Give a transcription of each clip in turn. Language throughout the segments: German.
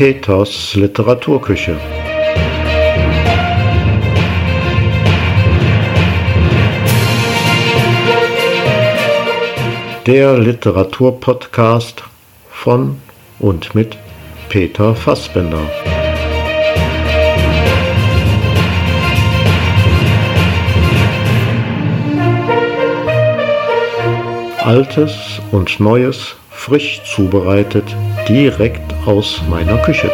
Peters Literaturküche. Der Literaturpodcast von und mit Peter Fassbender. Altes und Neues frisch zubereitet direkt aus meiner Küche.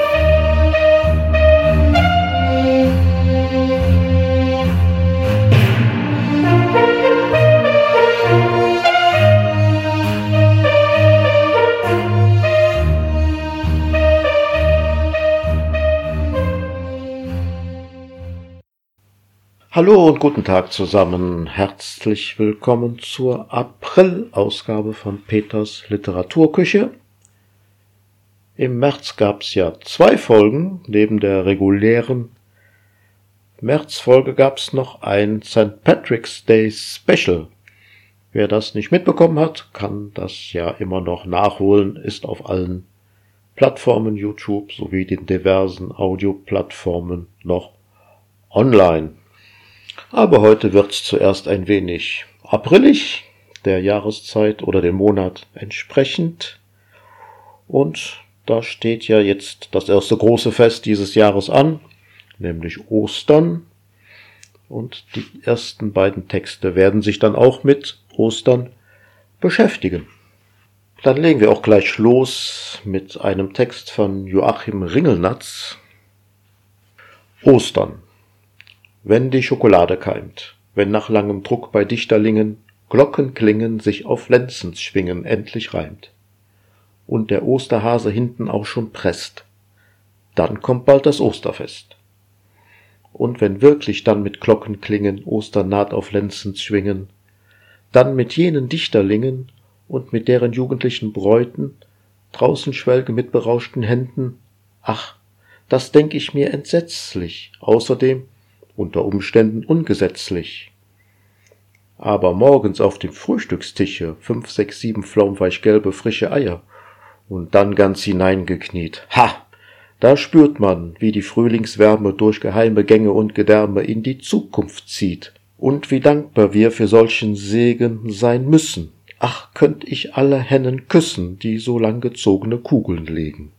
Hallo und guten Tag zusammen. Herzlich willkommen zur April-Ausgabe von Peters Literaturküche. Im März gab's ja zwei Folgen, neben der regulären Märzfolge gab's noch ein St. Patrick's Day Special. Wer das nicht mitbekommen hat, kann das ja immer noch nachholen, ist auf allen Plattformen YouTube sowie den diversen Audioplattformen noch online. Aber heute wird's zuerst ein wenig aprilig, der Jahreszeit oder dem Monat entsprechend. Und da steht ja jetzt das erste große Fest dieses Jahres an, nämlich Ostern. Und die ersten beiden Texte werden sich dann auch mit Ostern beschäftigen. Dann legen wir auch gleich los mit einem Text von Joachim Ringelnatz. Ostern. Wenn die Schokolade keimt, wenn nach langem Druck bei Dichterlingen Glocken klingen, sich auf Lenzens schwingen, endlich reimt und der Osterhase hinten auch schon presst. Dann kommt bald das Osterfest. Und wenn wirklich dann mit Glocken klingen, Osternaht auf Lenzens schwingen, dann mit jenen Dichterlingen und mit deren jugendlichen Bräuten, draußen schwelge mit berauschten Händen, ach, das denk ich mir entsetzlich, außerdem unter Umständen ungesetzlich. Aber morgens auf dem Frühstückstische fünf, sechs, sieben flaumweich-gelbe frische Eier und dann ganz hineingekniet. Ha! Da spürt man, wie die Frühlingswärme durch geheime Gänge und Gedärme in die Zukunft zieht und wie dankbar wir für solchen Segen sein müssen. Ach, könnt ich alle Hennen küssen, die so lang gezogene Kugeln legen.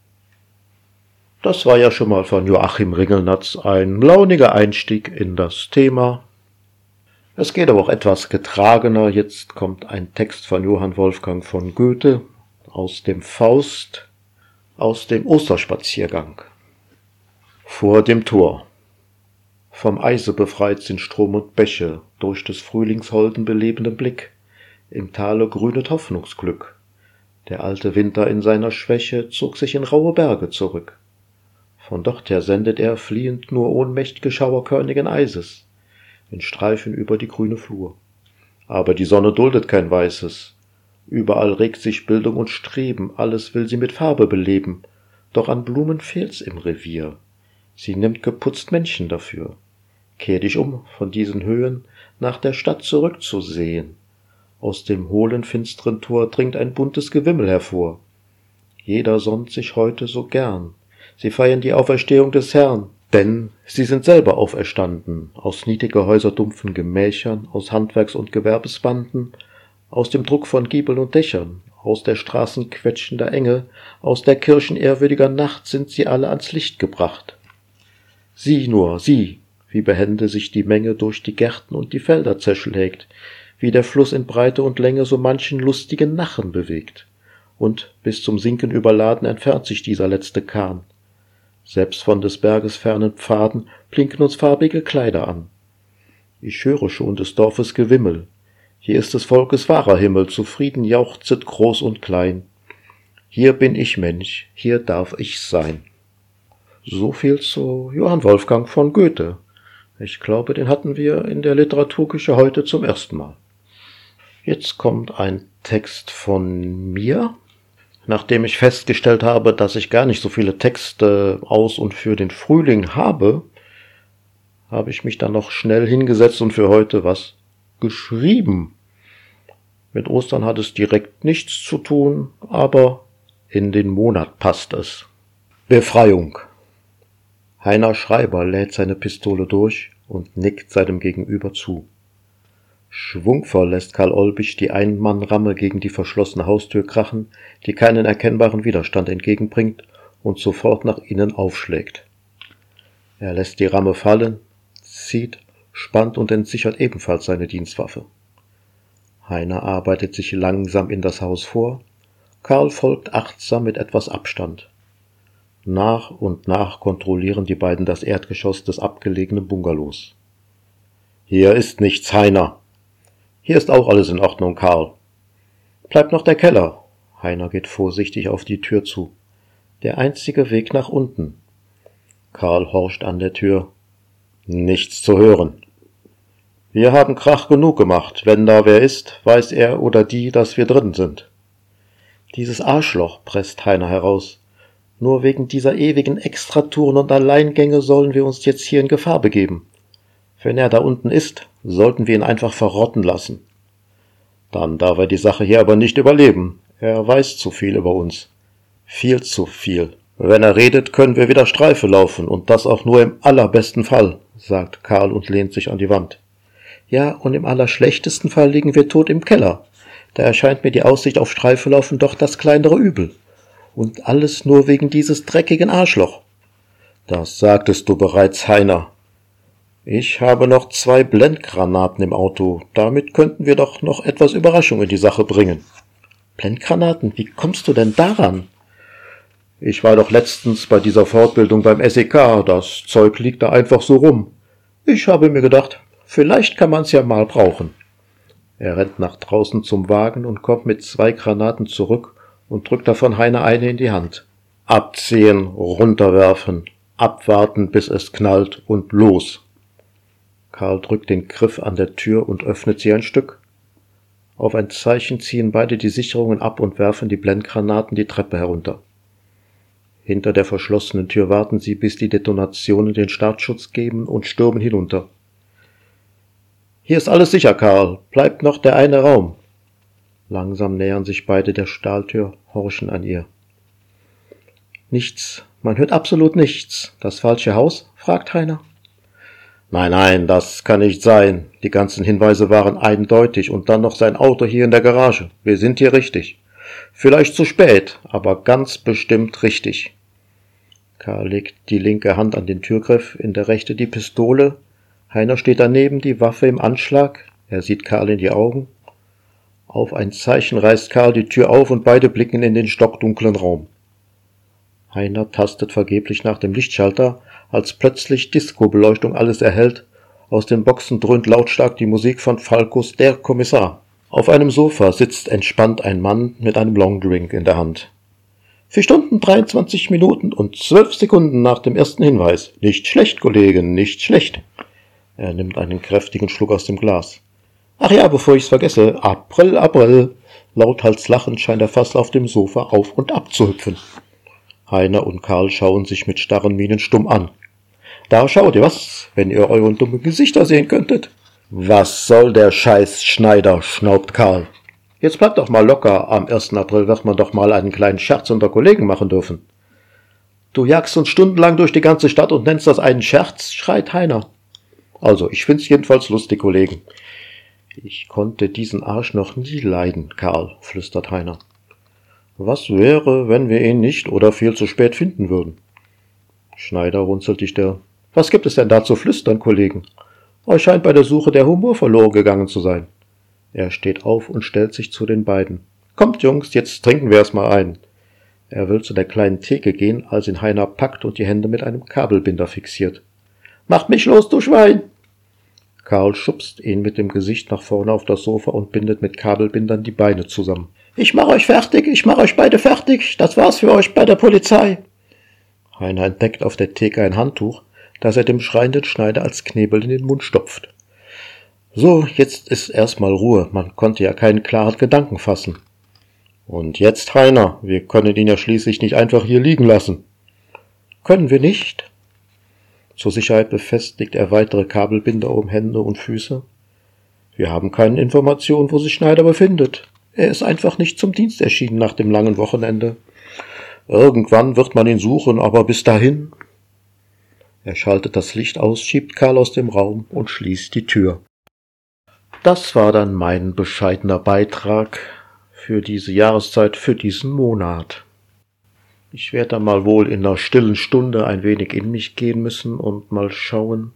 Das war ja schon mal von Joachim Ringelnatz ein launiger Einstieg in das Thema. Es geht aber auch etwas getragener. Jetzt kommt ein Text von Johann Wolfgang von Goethe, aus dem Faust, aus dem Osterspaziergang. Vor dem Tor. Vom Eise befreit sind Strom und Bäche, durch des Frühlings holden belebenden Blick. Im Tale grünet Hoffnungsglück. Der alte Winter in seiner Schwäche zog sich in raue Berge zurück. Von dorther sendet er fliehend nur ohnmächt'ge Schauerkörnigen Eises, in Streifen über die grüne Flur. Aber die Sonne duldet kein Weißes, Überall regt sich Bildung und Streben, alles will sie mit Farbe beleben, doch an Blumen fehlt's im Revier. Sie nimmt geputzt Männchen dafür. Kehr dich um von diesen Höhen, nach der Stadt zurückzusehen. Aus dem hohlen, finstren Tor dringt ein buntes Gewimmel hervor. Jeder sonnt sich heute so gern. Sie feiern die Auferstehung des Herrn, denn sie sind selber auferstanden, aus niedriger Häuser dumpfen Gemächern, aus Handwerks- und Gewerbesbanden, aus dem Druck von Giebeln und Dächern, aus der Straßen quetschender Enge, aus der Kirchen ehrwürdiger Nacht sind sie alle ans Licht gebracht. Sieh nur, sieh, wie behende sich die Menge durch die Gärten und die Felder zerschlägt, wie der Fluss in Breite und Länge so manchen lustigen Nachen bewegt. Und bis zum Sinken überladen entfernt sich dieser letzte Kahn. Selbst von des Berges fernen Pfaden blinken uns farbige Kleider an. Ich höre schon des Dorfes Gewimmel, hier ist des Volkes wahrer Himmel, zufrieden jauchzet groß und klein. Hier bin ich Mensch, hier darf ich sein. So viel zu Johann Wolfgang von Goethe. Ich glaube, den hatten wir in der Literaturküche heute zum ersten Mal. Jetzt kommt ein Text von mir. Nachdem ich festgestellt habe, dass ich gar nicht so viele Texte aus und für den Frühling habe, habe ich mich dann noch schnell hingesetzt und für heute was geschrieben. Mit Ostern hat es direkt nichts zu tun, aber in den Monat passt es. Befreiung. Heiner Schreiber lädt seine Pistole durch und nickt seinem Gegenüber zu. Schwungvoll lässt Karl Olbich die Einmannramme gegen die verschlossene Haustür krachen, die keinen erkennbaren Widerstand entgegenbringt und sofort nach innen aufschlägt. Er lässt die Ramme fallen, zieht, spannt und entsichert ebenfalls seine Dienstwaffe. Heiner arbeitet sich langsam in das Haus vor, Karl folgt achtsam mit etwas Abstand. Nach und nach kontrollieren die beiden das Erdgeschoss des abgelegenen Bungalows. Hier ist nichts, Heiner. Hier ist auch alles in Ordnung, Karl. Bleibt noch der Keller. Heiner geht vorsichtig auf die Tür zu. Der einzige Weg nach unten. Karl horcht an der Tür. Nichts zu hören. Wir haben Krach genug gemacht. Wenn da wer ist, weiß er oder die, dass wir drin sind. Dieses Arschloch, presst Heiner heraus. Nur wegen dieser ewigen Extratouren und Alleingänge sollen wir uns jetzt hier in Gefahr begeben. Wenn er da unten ist, sollten wir ihn einfach verrotten lassen. Dann darf er die Sache hier aber nicht überleben. Er weiß zu viel über uns. Viel zu viel. Wenn er redet, können wir wieder Streife laufen, und das auch nur im allerbesten Fall, sagt Karl und lehnt sich an die Wand. Ja, und im allerschlechtesten Fall liegen wir tot im Keller. Da erscheint mir die Aussicht auf Streife laufen doch das kleinere Übel. Und alles nur wegen dieses dreckigen Arschloch. Das sagtest du bereits, Heiner. Ich habe noch zwei Blendgranaten im Auto. Damit könnten wir doch noch etwas Überraschung in die Sache bringen. Blendgranaten? Wie kommst du denn daran? Ich war doch letztens bei dieser Fortbildung beim SEK. Das Zeug liegt da einfach so rum. Ich habe mir gedacht, vielleicht kann man's ja mal brauchen. Er rennt nach draußen zum Wagen und kommt mit zwei Granaten zurück und drückt davon Heiner eine in die Hand. Abziehen, runterwerfen, abwarten, bis es knallt und los. Karl drückt den Griff an der Tür und öffnet sie ein Stück. Auf ein Zeichen ziehen beide die Sicherungen ab und werfen die Blendgranaten die Treppe herunter. Hinter der verschlossenen Tür warten sie, bis die Detonationen den Startschutz geben und stürmen hinunter. Hier ist alles sicher, Karl. Bleibt noch der eine Raum. Langsam nähern sich beide der Stahltür, horchen an ihr. Nichts. Man hört absolut nichts. Das falsche Haus? fragt Heiner. Nein, nein, das kann nicht sein. Die ganzen Hinweise waren eindeutig und dann noch sein Auto hier in der Garage. Wir sind hier richtig. Vielleicht zu spät, aber ganz bestimmt richtig. Karl legt die linke Hand an den Türgriff, in der rechte die Pistole. Heiner steht daneben, die Waffe im Anschlag. Er sieht Karl in die Augen. Auf ein Zeichen reißt Karl die Tür auf und beide blicken in den stockdunklen Raum. Heiner tastet vergeblich nach dem Lichtschalter, als plötzlich Disco-Beleuchtung alles erhellt. Aus den Boxen dröhnt lautstark die Musik von Falkos Der Kommissar. Auf einem Sofa sitzt entspannt ein Mann mit einem Longdrink in der Hand. Vier Stunden 23 Minuten und zwölf Sekunden nach dem ersten Hinweis. Nicht schlecht, Kollegen, nicht schlecht. Er nimmt einen kräftigen Schluck aus dem Glas. Ach ja, bevor ich's vergesse, April, April. Lauthals lachend scheint er fast auf dem Sofa auf und ab zu hüpfen. Heiner und Karl schauen sich mit starren Mienen stumm an. Da schaut ihr was, wenn ihr euren dummen Gesichter sehen könntet. Was soll der Scheiß Schneider, schnaubt Karl. Jetzt bleibt doch mal locker, am 1. April wird man doch mal einen kleinen Scherz unter Kollegen machen dürfen. Du jagst uns stundenlang durch die ganze Stadt und nennst das einen Scherz, schreit Heiner. Also, ich find's jedenfalls lustig, Kollegen. Ich konnte diesen Arsch noch nie leiden, Karl, flüstert Heiner. Was wäre, wenn wir ihn nicht oder viel zu spät finden würden? Schneider runzelt die Stirn. Was gibt es denn da zu flüstern, Kollegen? Euch scheint bei der Suche der Humor verloren gegangen zu sein. Er steht auf und stellt sich zu den beiden. Kommt, Jungs, jetzt trinken wir erst mal ein. Er will zu der kleinen Theke gehen, als ihn Heiner packt und die Hände mit einem Kabelbinder fixiert. Macht mich los, du Schwein! Karl schubst ihn mit dem Gesicht nach vorne auf das Sofa und bindet mit Kabelbindern die Beine zusammen. Ich mach euch fertig, ich mach euch beide fertig, das war's für euch bei der Polizei. Heiner entdeckt auf der Theke ein Handtuch, das er dem schreienden Schneider als Knebel in den Mund stopft. So, jetzt ist erstmal Ruhe, man konnte ja keinen klaren Gedanken fassen. Und jetzt, Heiner, wir können ihn ja schließlich nicht einfach hier liegen lassen. Können wir nicht? Zur Sicherheit befestigt er weitere Kabelbinder um Hände und Füße. Wir haben keine Information, wo sich Schneider befindet. Er ist einfach nicht zum Dienst erschienen nach dem langen Wochenende. Irgendwann wird man ihn suchen, aber bis dahin. Er schaltet das Licht aus, schiebt Karl aus dem Raum und schließt die Tür. Das war dann mein bescheidener Beitrag für diese Jahreszeit, für diesen Monat. Ich werde dann mal wohl in einer stillen Stunde ein wenig in mich gehen müssen und mal schauen,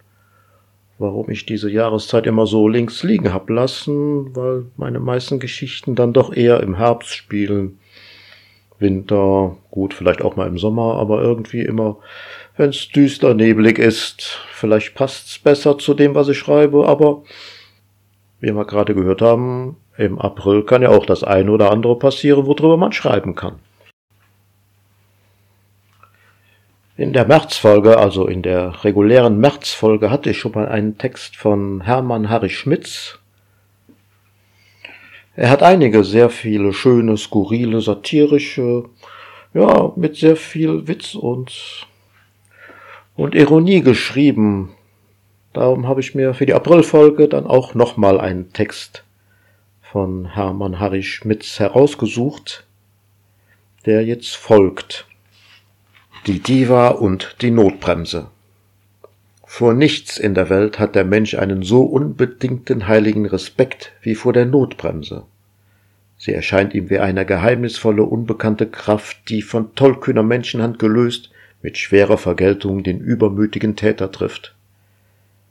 warum ich diese Jahreszeit immer so links liegen hab lassen, weil meine meisten Geschichten dann doch eher im Herbst spielen. Winter, gut, vielleicht auch mal im Sommer, aber irgendwie immer, wenn's düster neblig ist. Vielleicht passt's besser zu dem, was ich schreibe, aber wie wir gerade gehört haben, im April kann ja auch das eine oder andere passieren, worüber man schreiben kann. In der Märzfolge, also in der regulären Märzfolge, hatte ich schon mal einen Text von Hermann Harry Schmitz. Er hat einige sehr viele schöne, skurrile, satirische, ja, mit sehr viel Witz und, und Ironie geschrieben. Darum habe ich mir für die Aprilfolge dann auch nochmal einen Text von Hermann Harry Schmitz herausgesucht, der jetzt folgt. Die Diva und die Notbremse. Vor nichts in der Welt hat der Mensch einen so unbedingten heiligen Respekt wie vor der Notbremse. Sie erscheint ihm wie eine geheimnisvolle, unbekannte Kraft, die von tollkühner Menschenhand gelöst mit schwerer Vergeltung den übermütigen Täter trifft.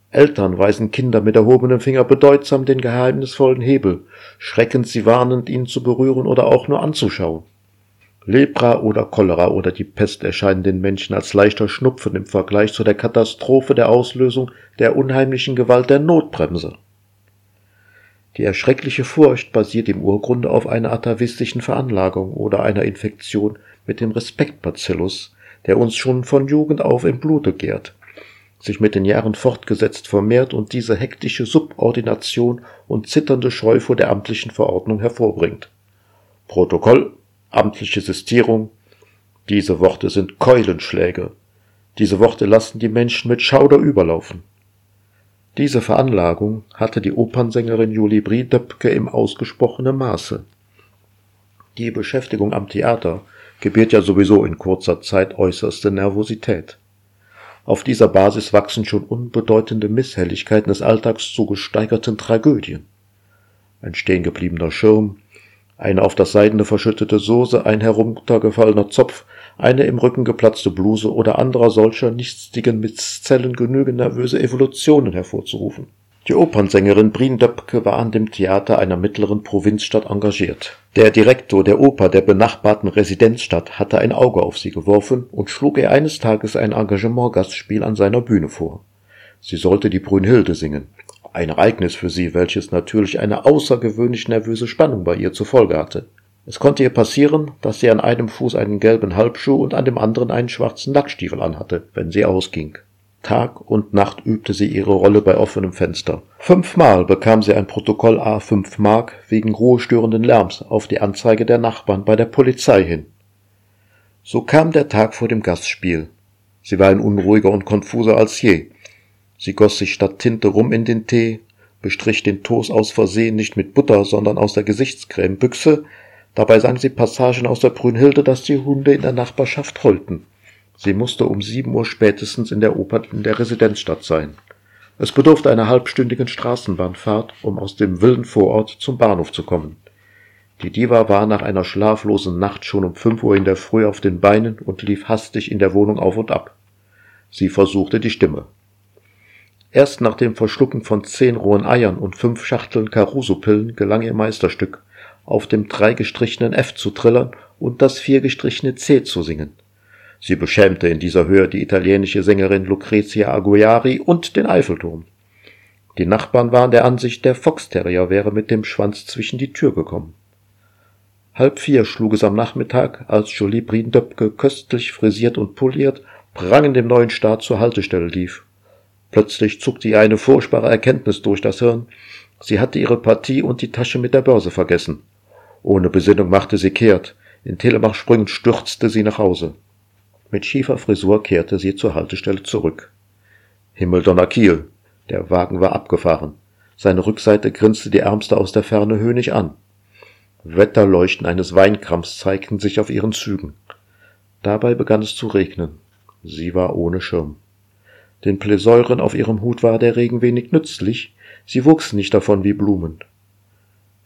Eltern weisen Kinder mit erhobenem Finger bedeutsam den geheimnisvollen Hebel, schreckend sie warnend, ihn zu berühren oder auch nur anzuschauen. Lepra oder Cholera oder die Pest erscheinen den Menschen als leichter Schnupfen im Vergleich zu der Katastrophe der Auslösung der unheimlichen Gewalt der Notbremse. Die erschreckliche Furcht basiert im Urgrunde auf einer atavistischen Veranlagung oder einer Infektion mit dem Respektbacillus, der uns schon von Jugend auf im Blute gärt, sich mit den Jahren fortgesetzt vermehrt und diese hektische Subordination und zitternde Scheu vor der amtlichen Verordnung hervorbringt. Protokoll amtliche Sistierung. Diese Worte sind Keulenschläge. Diese Worte lassen die Menschen mit Schauder überlaufen. Diese Veranlagung hatte die Opernsängerin Julie Briedöpke im ausgesprochenen Maße. Die Beschäftigung am Theater gebiert ja sowieso in kurzer Zeit äußerste Nervosität. Auf dieser Basis wachsen schon unbedeutende Misshelligkeiten des Alltags zu gesteigerten Tragödien. Ein stehengebliebener Schirm, eine auf das Seidene verschüttete Soße, ein heruntergefallener Zopf, eine im Rücken geplatzte Bluse oder anderer solcher nichtsdigen Misszellen genügen nervöse Evolutionen hervorzurufen. Die Opernsängerin Brien Döpke war an dem Theater einer mittleren Provinzstadt engagiert. Der Direktor der Oper der benachbarten Residenzstadt hatte ein Auge auf sie geworfen und schlug ihr eines Tages ein Engagement-Gastspiel an seiner Bühne vor. Sie sollte die Brünnhilde singen. Ein Ereignis für sie, welches natürlich eine außergewöhnlich nervöse Spannung bei ihr zur Folge hatte. Es konnte ihr passieren, dass sie an einem Fuß einen gelben Halbschuh und an dem anderen einen schwarzen Lackstiefel anhatte, wenn sie ausging. Tag und Nacht übte sie ihre Rolle bei offenem Fenster. Fünfmal bekam sie ein Protokoll A 5 Mark wegen ruhestörenden Lärms auf die Anzeige der Nachbarn bei der Polizei hin. So kam der Tag vor dem Gastspiel. Sie war ein unruhiger und konfuser als je. Sie goss sich statt Tinte Rum in den Tee, bestrich den Toast aus Versehen nicht mit Butter, sondern aus der Gesichtscremebüchse, dabei sang sie Passagen aus der Brünnhilde, dass die Hunde in der Nachbarschaft heulten. Sie musste um sieben Uhr spätestens in der Oper in der Residenzstadt sein. Es bedurfte einer halbstündigen Straßenbahnfahrt, um aus dem wilden Vorort zum Bahnhof zu kommen. Die Diva war nach einer schlaflosen Nacht schon um fünf Uhr in der Früh auf den Beinen und lief hastig in der Wohnung auf und ab. Sie versuchte die Stimme. Erst nach dem Verschlucken von zehn rohen Eiern und fünf Schachteln Caruso-Pillen gelang ihr Meisterstück, auf dem dreigestrichenen F zu trillern und das viergestrichene C zu singen. Sie beschämte in dieser Höhe die italienische Sängerin Lucrezia Aguiari und den Eiffelturm. Die Nachbarn waren der Ansicht, der Foxterrier wäre mit dem Schwanz zwischen die Tür gekommen. Halb vier schlug es am Nachmittag, als Jolie Brindöpke köstlich frisiert und poliert, prangend dem neuen Staat zur Haltestelle lief Plötzlich zuckte ihr eine furchtbare Erkenntnis durch das Hirn. Sie hatte ihre Partie und die Tasche mit der Börse vergessen. Ohne Besinnung machte sie kehrt. In Telemach-Sprüngen stürzte sie nach Hause. Mit schiefer Frisur kehrte sie zur Haltestelle zurück. Himmeldonner Kiel. Der Wagen war abgefahren. Seine Rückseite grinste die Ärmste aus der Ferne höhnig an. Wetterleuchten eines Weinkrams zeigten sich auf ihren Zügen. Dabei begann es zu regnen. Sie war ohne Schirm. Den Plesäuren auf ihrem Hut war der Regen wenig nützlich, sie wuchsen nicht davon wie Blumen.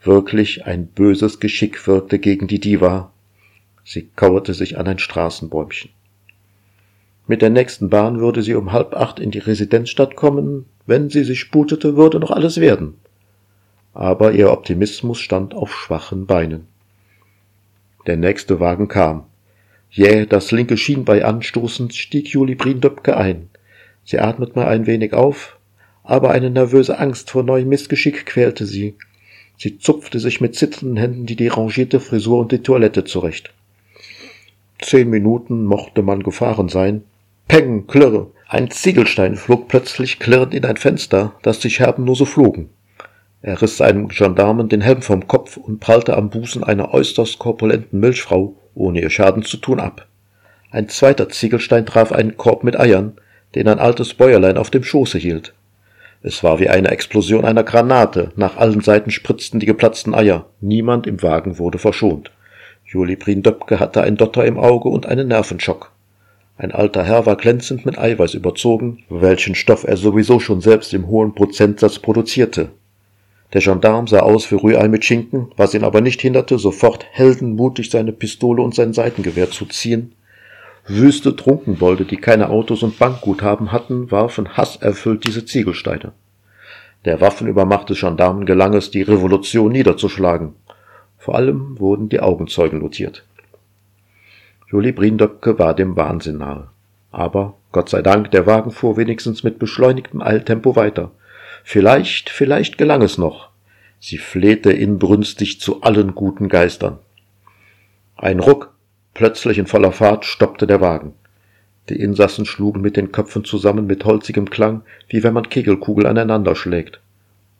Wirklich ein böses Geschick wirkte gegen die Diva. Sie kauerte sich an ein Straßenbäumchen. Mit der nächsten Bahn würde sie um halb acht in die Residenzstadt kommen, wenn sie sich sputete, würde noch alles werden. Aber ihr Optimismus stand auf schwachen Beinen. Der nächste Wagen kam. Jäh das linke Schienbein anstoßend, stieg Juli Brindöpke ein. Sie atmete ein wenig auf, aber eine nervöse Angst vor neuem Missgeschick quälte sie. Sie zupfte sich mit zitternden Händen die derangierte Frisur und die Toilette zurecht. Zehn Minuten mochte man gefahren sein. Peng, klirre. Ein Ziegelstein flog plötzlich klirrend in ein Fenster, das die Scherben nur so flogen. Er riss einem Gendarmen den Helm vom Kopf und prallte am Busen einer äußerst korpulenten Milchfrau, ohne ihr Schaden zu tun, ab. Ein zweiter Ziegelstein traf einen Korb mit Eiern, den ein altes Bäuerlein auf dem Schoße hielt. Es war wie eine Explosion einer Granate. Nach allen Seiten spritzten die geplatzten Eier. Niemand im Wagen wurde verschont. Juli Döpke hatte ein Dotter im Auge und einen Nervenschock. Ein alter Herr war glänzend mit Eiweiß überzogen, welchen Stoff er sowieso schon selbst im hohen Prozentsatz produzierte. Der Gendarm sah aus wie Rührei mit Schinken, was ihn aber nicht hinderte, sofort heldenmutig seine Pistole und sein Seitengewehr zu ziehen. Wüste Trunkenbolde, die keine Autos und Bankguthaben hatten, warfen hasserfüllt diese Ziegelsteine. Der waffenübermachte Gendarmen gelang es, die Revolution niederzuschlagen. Vor allem wurden die Augenzeugen notiert. Juli Brindöpke war dem Wahnsinn nahe. Aber, Gott sei Dank, der Wagen fuhr wenigstens mit beschleunigtem Eiltempo weiter. Vielleicht, vielleicht gelang es noch. Sie flehte inbrünstig zu allen guten Geistern. Ein Ruck, plötzlich in voller Fahrt, stoppte der Wagen. Die Insassen schlugen mit den Köpfen zusammen mit holzigem Klang, wie wenn man Kegelkugel aneinander schlägt.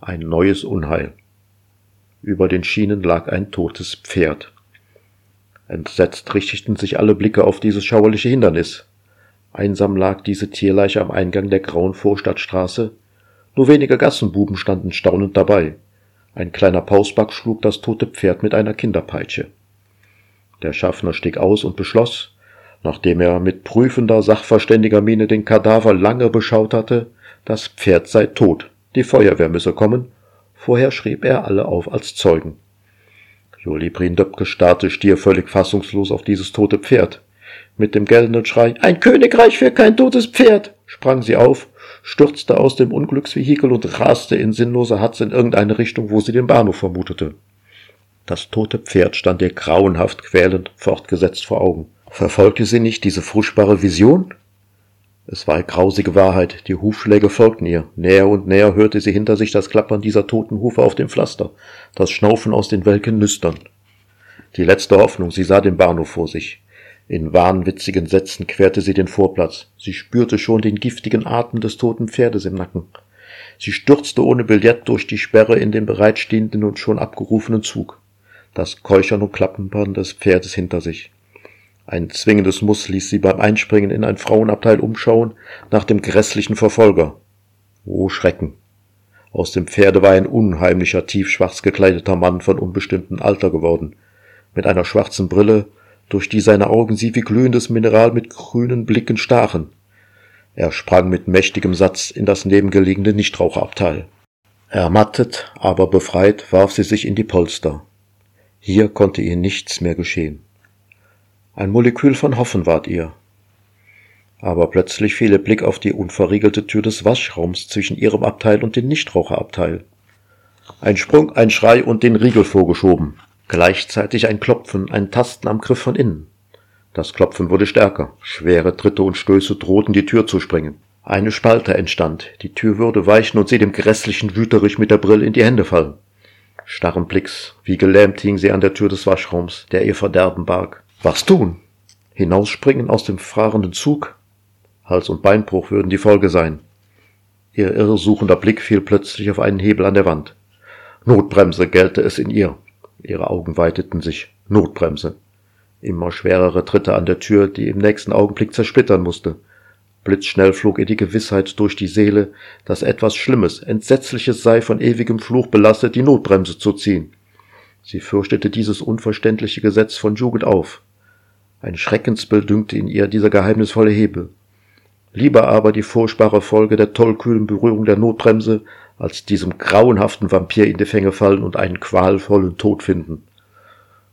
Ein neues Unheil. Über den Schienen lag ein totes Pferd. Entsetzt richteten sich alle Blicke auf dieses schauerliche Hindernis. Einsam lag diese Tierleiche am Eingang der grauen Vorstadtstraße. Nur wenige Gassenbuben standen staunend dabei. Ein kleiner Pausback schlug das tote Pferd mit einer Kinderpeitsche. Der Schaffner stieg aus und beschloss, nachdem er mit prüfender, sachverständiger Miene den Kadaver lange beschaut hatte, das Pferd sei tot, die Feuerwehr müsse kommen, vorher schrieb er alle auf als Zeugen. Juli Brindöpke starrte stier völlig fassungslos auf dieses tote Pferd. Mit dem gellenden Schrei Ein Königreich für kein totes Pferd sprang sie auf, stürzte aus dem Unglücksvehikel und raste in sinnloser Hatz in irgendeine Richtung, wo sie den Bahnhof vermutete. Das tote Pferd stand ihr grauenhaft quälend fortgesetzt vor Augen. Verfolgte sie nicht diese furchtbare Vision? Es war grausige Wahrheit, die Hufschläge folgten ihr. Näher und näher hörte sie hinter sich das Klappern dieser toten Hufe auf dem Pflaster, das Schnaufen aus den welken Nüstern. Die letzte Hoffnung, sie sah den Bahnhof vor sich. In wahnwitzigen Sätzen querte sie den Vorplatz. Sie spürte schon den giftigen Atem des toten Pferdes im Nacken. Sie stürzte ohne Billett durch die Sperre in den bereitstehenden und schon abgerufenen Zug das Keuchern und Klappenband des Pferdes hinter sich. Ein zwingendes Muss ließ sie beim Einspringen in ein Frauenabteil umschauen nach dem grässlichen Verfolger. Oh Schrecken! Aus dem Pferde war ein unheimlicher, tiefschwarz gekleideter Mann von unbestimmtem Alter geworden, mit einer schwarzen Brille, durch die seine Augen sie wie glühendes Mineral mit grünen Blicken stachen. Er sprang mit mächtigem Satz in das nebengelegene Nichtraucherabteil. Ermattet, aber befreit warf sie sich in die Polster. Hier konnte ihr nichts mehr geschehen. Ein Molekül von Hoffen ward ihr. Aber plötzlich fiel ihr Blick auf die unverriegelte Tür des Waschraums zwischen ihrem Abteil und dem Nichtraucherabteil. Ein Sprung, ein Schrei und den Riegel vorgeschoben. Gleichzeitig ein Klopfen, ein Tasten am Griff von innen. Das Klopfen wurde stärker. Schwere Tritte und Stöße drohten die Tür zu sprengen. Eine Spalte entstand. Die Tür würde weichen und sie dem grässlichen Wüterich mit der Brille in die Hände fallen starren Blicks, wie gelähmt hing sie an der Tür des Waschraums, der ihr Verderben barg. Was tun? Hinausspringen aus dem fahrenden Zug? Hals- und Beinbruch würden die Folge sein. Ihr irresuchender Blick fiel plötzlich auf einen Hebel an der Wand. Notbremse gellte es in ihr. Ihre Augen weiteten sich. Notbremse. Immer schwerere Tritte an der Tür, die im nächsten Augenblick zersplittern musste. Blitzschnell flog ihr die Gewissheit durch die Seele, dass etwas Schlimmes, Entsetzliches sei, von ewigem Fluch belastet, die Notbremse zu ziehen. Sie fürchtete dieses unverständliche Gesetz von Jugend auf. Ein Schreckensbild dünkte in ihr dieser geheimnisvolle Hebel. Lieber aber die furchtbare Folge der tollkühlen Berührung der Notbremse, als diesem grauenhaften Vampir in die Fänge fallen und einen qualvollen Tod finden.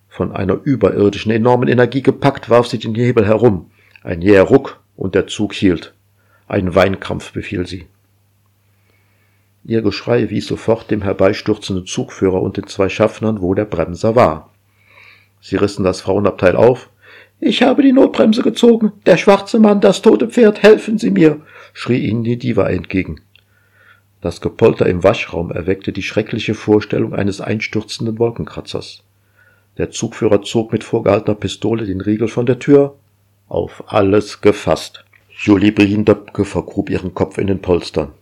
Von einer überirdischen, enormen Energie gepackt warf sie den Hebel herum. Ein jäher Ruck und der Zug hielt. Ein Weinkrampf befiel sie. Ihr Geschrei wies sofort dem herbeistürzenden Zugführer und den zwei Schaffnern, wo der Bremser war. Sie rissen das Frauenabteil auf. Ich habe die Notbremse gezogen. Der schwarze Mann, das tote Pferd, helfen Sie mir, schrie ihnen die Diva entgegen. Das Gepolter im Waschraum erweckte die schreckliche Vorstellung eines einstürzenden Wolkenkratzers. Der Zugführer zog mit vorgehaltener Pistole den Riegel von der Tür. Auf alles gefasst. Julie Briendöpke vergrub ihren Kopf in den Polstern.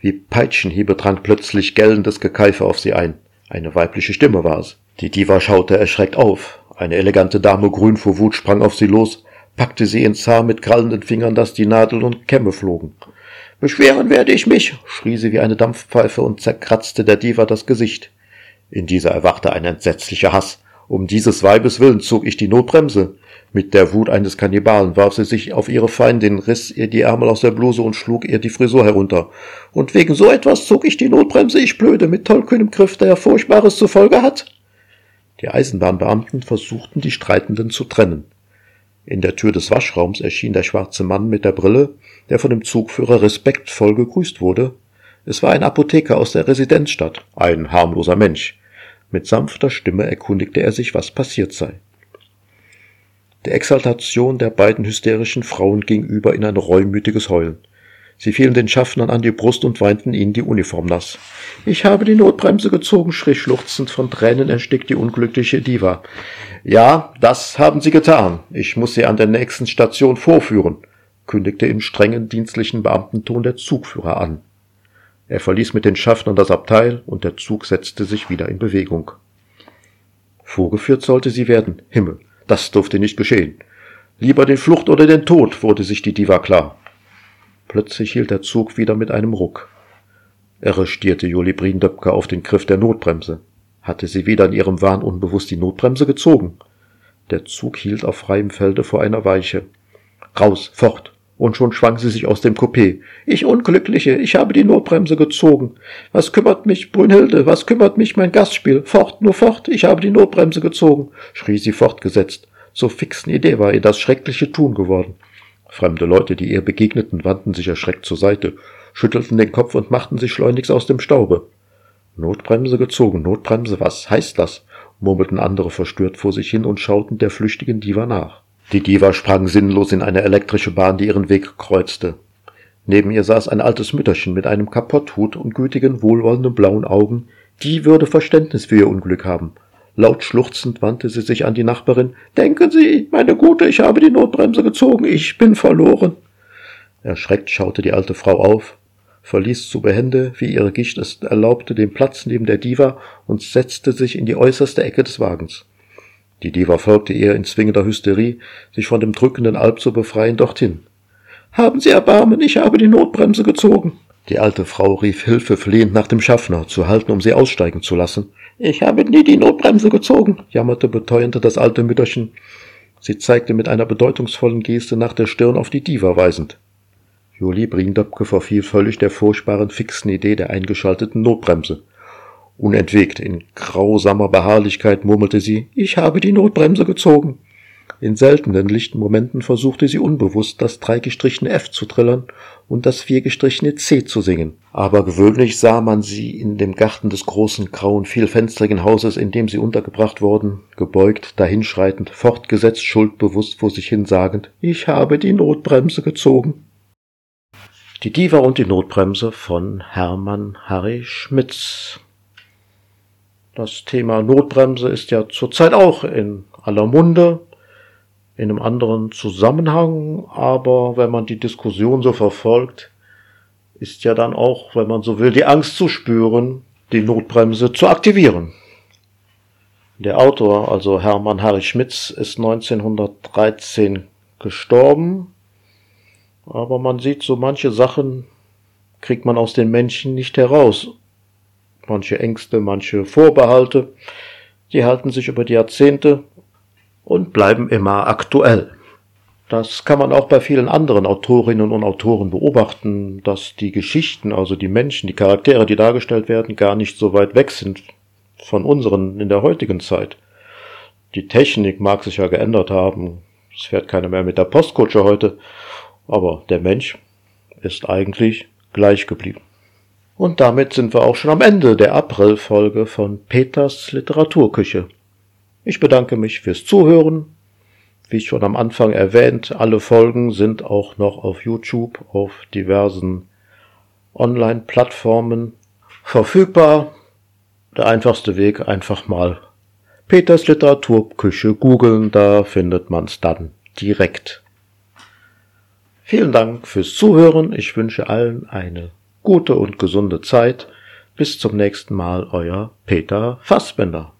Wie Peitschenhiebe drang plötzlich gellendes Gekeife auf sie ein. Eine weibliche Stimme war es. Die Diva schaute erschreckt auf. Eine elegante Dame grün vor Wut sprang auf sie los, packte sie ins Haar mit krallenden Fingern, dass die Nadeln und Kämme flogen. Beschweren werde ich mich, schrie sie wie eine Dampfpfeife und zerkratzte der Diva das Gesicht. In dieser erwachte ein entsetzlicher Hass. Um dieses Weibes willen zog ich die Notbremse. Mit der Wut eines Kannibalen warf sie sich auf ihre Feindin, riss ihr die Ärmel aus der Bluse und schlug ihr die Frisur herunter. Und wegen so etwas zog ich die Notbremse, ich blöde, mit tollkühnem Griff, der Furchtbares zur Folge hat. Die Eisenbahnbeamten versuchten, die Streitenden zu trennen. In der Tür des Waschraums erschien der schwarze Mann mit der Brille, der von dem Zugführer respektvoll gegrüßt wurde. Es war ein Apotheker aus der Residenzstadt, ein harmloser Mensch. Mit sanfter Stimme erkundigte er sich, was passiert sei. Der Exaltation der beiden hysterischen Frauen ging über in ein reumütiges Heulen. Sie fielen den Schaffnern an die Brust und weinten ihnen die Uniform nass. Ich habe die Notbremse gezogen, schrie schluchzend von Tränen erstickt die unglückliche Diva. Ja, das haben Sie getan. Ich muss Sie an der nächsten Station vorführen, kündigte im strengen dienstlichen Beamtenton der Zugführer an. Er verließ mit den Schaffnern das Abteil und der Zug setzte sich wieder in Bewegung. Vorgeführt sollte sie werden. Himmel, das durfte nicht geschehen. Lieber den Flucht oder den Tod, wurde sich die Diva klar. Plötzlich hielt der Zug wieder mit einem Ruck. Irre stierte Joli Briendöpke auf den Griff der Notbremse. Hatte sie wieder in ihrem Wahn unbewusst die Notbremse gezogen? Der Zug hielt auf freiem Felde vor einer Weiche. Raus, fort! Und schon schwang sie sich aus dem Coupé. Ich Unglückliche, ich habe die Notbremse gezogen. Was kümmert mich, Brünnhilde, was kümmert mich mein Gastspiel? Fort, nur fort, ich habe die Notbremse gezogen, schrie sie fortgesetzt. Zur fixen Idee war ihr das schreckliche Tun geworden. Fremde Leute, die ihr begegneten, wandten sich erschreckt zur Seite, schüttelten den Kopf und machten sich schleunigst aus dem Staube. Notbremse gezogen, Notbremse, was heißt das? murmelten andere verstört vor sich hin und schauten der flüchtigen Diva nach. Die Diva sprang sinnlos in eine elektrische Bahn, die ihren Weg kreuzte. Neben ihr saß ein altes Mütterchen mit einem Kapotthut und gütigen, wohlwollenden blauen Augen. Die würde Verständnis für ihr Unglück haben. Laut schluchzend wandte sie sich an die Nachbarin. Denken Sie, meine Gute, ich habe die Notbremse gezogen, ich bin verloren. Erschreckt schaute die alte Frau auf, verließ zu behende, wie ihre Gicht es erlaubte, den Platz neben der Diva und setzte sich in die äußerste Ecke des Wagens. Die Diva folgte ihr in zwingender Hysterie, sich von dem drückenden Alp zu befreien, dorthin. Haben Sie Erbarmen, ich habe die Notbremse gezogen. Die alte Frau rief Hilfe flehend nach dem Schaffner, zu halten, um sie aussteigen zu lassen. Ich habe nie die Notbremse gezogen, jammerte beteuernde das alte Mütterchen. Sie zeigte mit einer bedeutungsvollen Geste nach der Stirn auf die Diva weisend. Julie Briendöpke verfiel völlig der furchtbaren fixen Idee der eingeschalteten Notbremse. Unentwegt, in grausamer Beharrlichkeit murmelte sie, ich habe die Notbremse gezogen. In seltenen lichten Momenten versuchte sie unbewusst, das dreigestrichene F zu trillern und das viergestrichene C zu singen. Aber gewöhnlich sah man sie in dem Garten des großen, grauen, vielfenstrigen Hauses, in dem sie untergebracht worden, gebeugt, dahinschreitend, fortgesetzt, schuldbewusst vor sich hin sagend, ich habe die Notbremse gezogen. Die Diva und die Notbremse von Hermann Harry Schmitz. Das Thema Notbremse ist ja zurzeit auch in aller Munde, in einem anderen Zusammenhang, aber wenn man die Diskussion so verfolgt, ist ja dann auch, wenn man so will, die Angst zu spüren, die Notbremse zu aktivieren. Der Autor, also Hermann Harry Schmitz, ist 1913 gestorben aber man sieht so manche Sachen kriegt man aus den Menschen nicht heraus. Manche Ängste, manche Vorbehalte, die halten sich über die Jahrzehnte und bleiben immer aktuell. Das kann man auch bei vielen anderen Autorinnen und Autoren beobachten, dass die Geschichten, also die Menschen, die Charaktere, die dargestellt werden, gar nicht so weit weg sind von unseren in der heutigen Zeit. Die Technik mag sich ja geändert haben. Es fährt keiner mehr mit der Postkutsche heute. Aber der Mensch ist eigentlich gleich geblieben. Und damit sind wir auch schon am Ende der Aprilfolge von Peters Literaturküche. Ich bedanke mich fürs Zuhören. Wie schon am Anfang erwähnt, alle Folgen sind auch noch auf YouTube, auf diversen Online-Plattformen verfügbar. Der einfachste Weg einfach mal Peters Literaturküche googeln, da findet man's dann direkt. Vielen Dank fürs Zuhören. Ich wünsche allen eine gute und gesunde Zeit. Bis zum nächsten Mal, euer Peter Fassbender.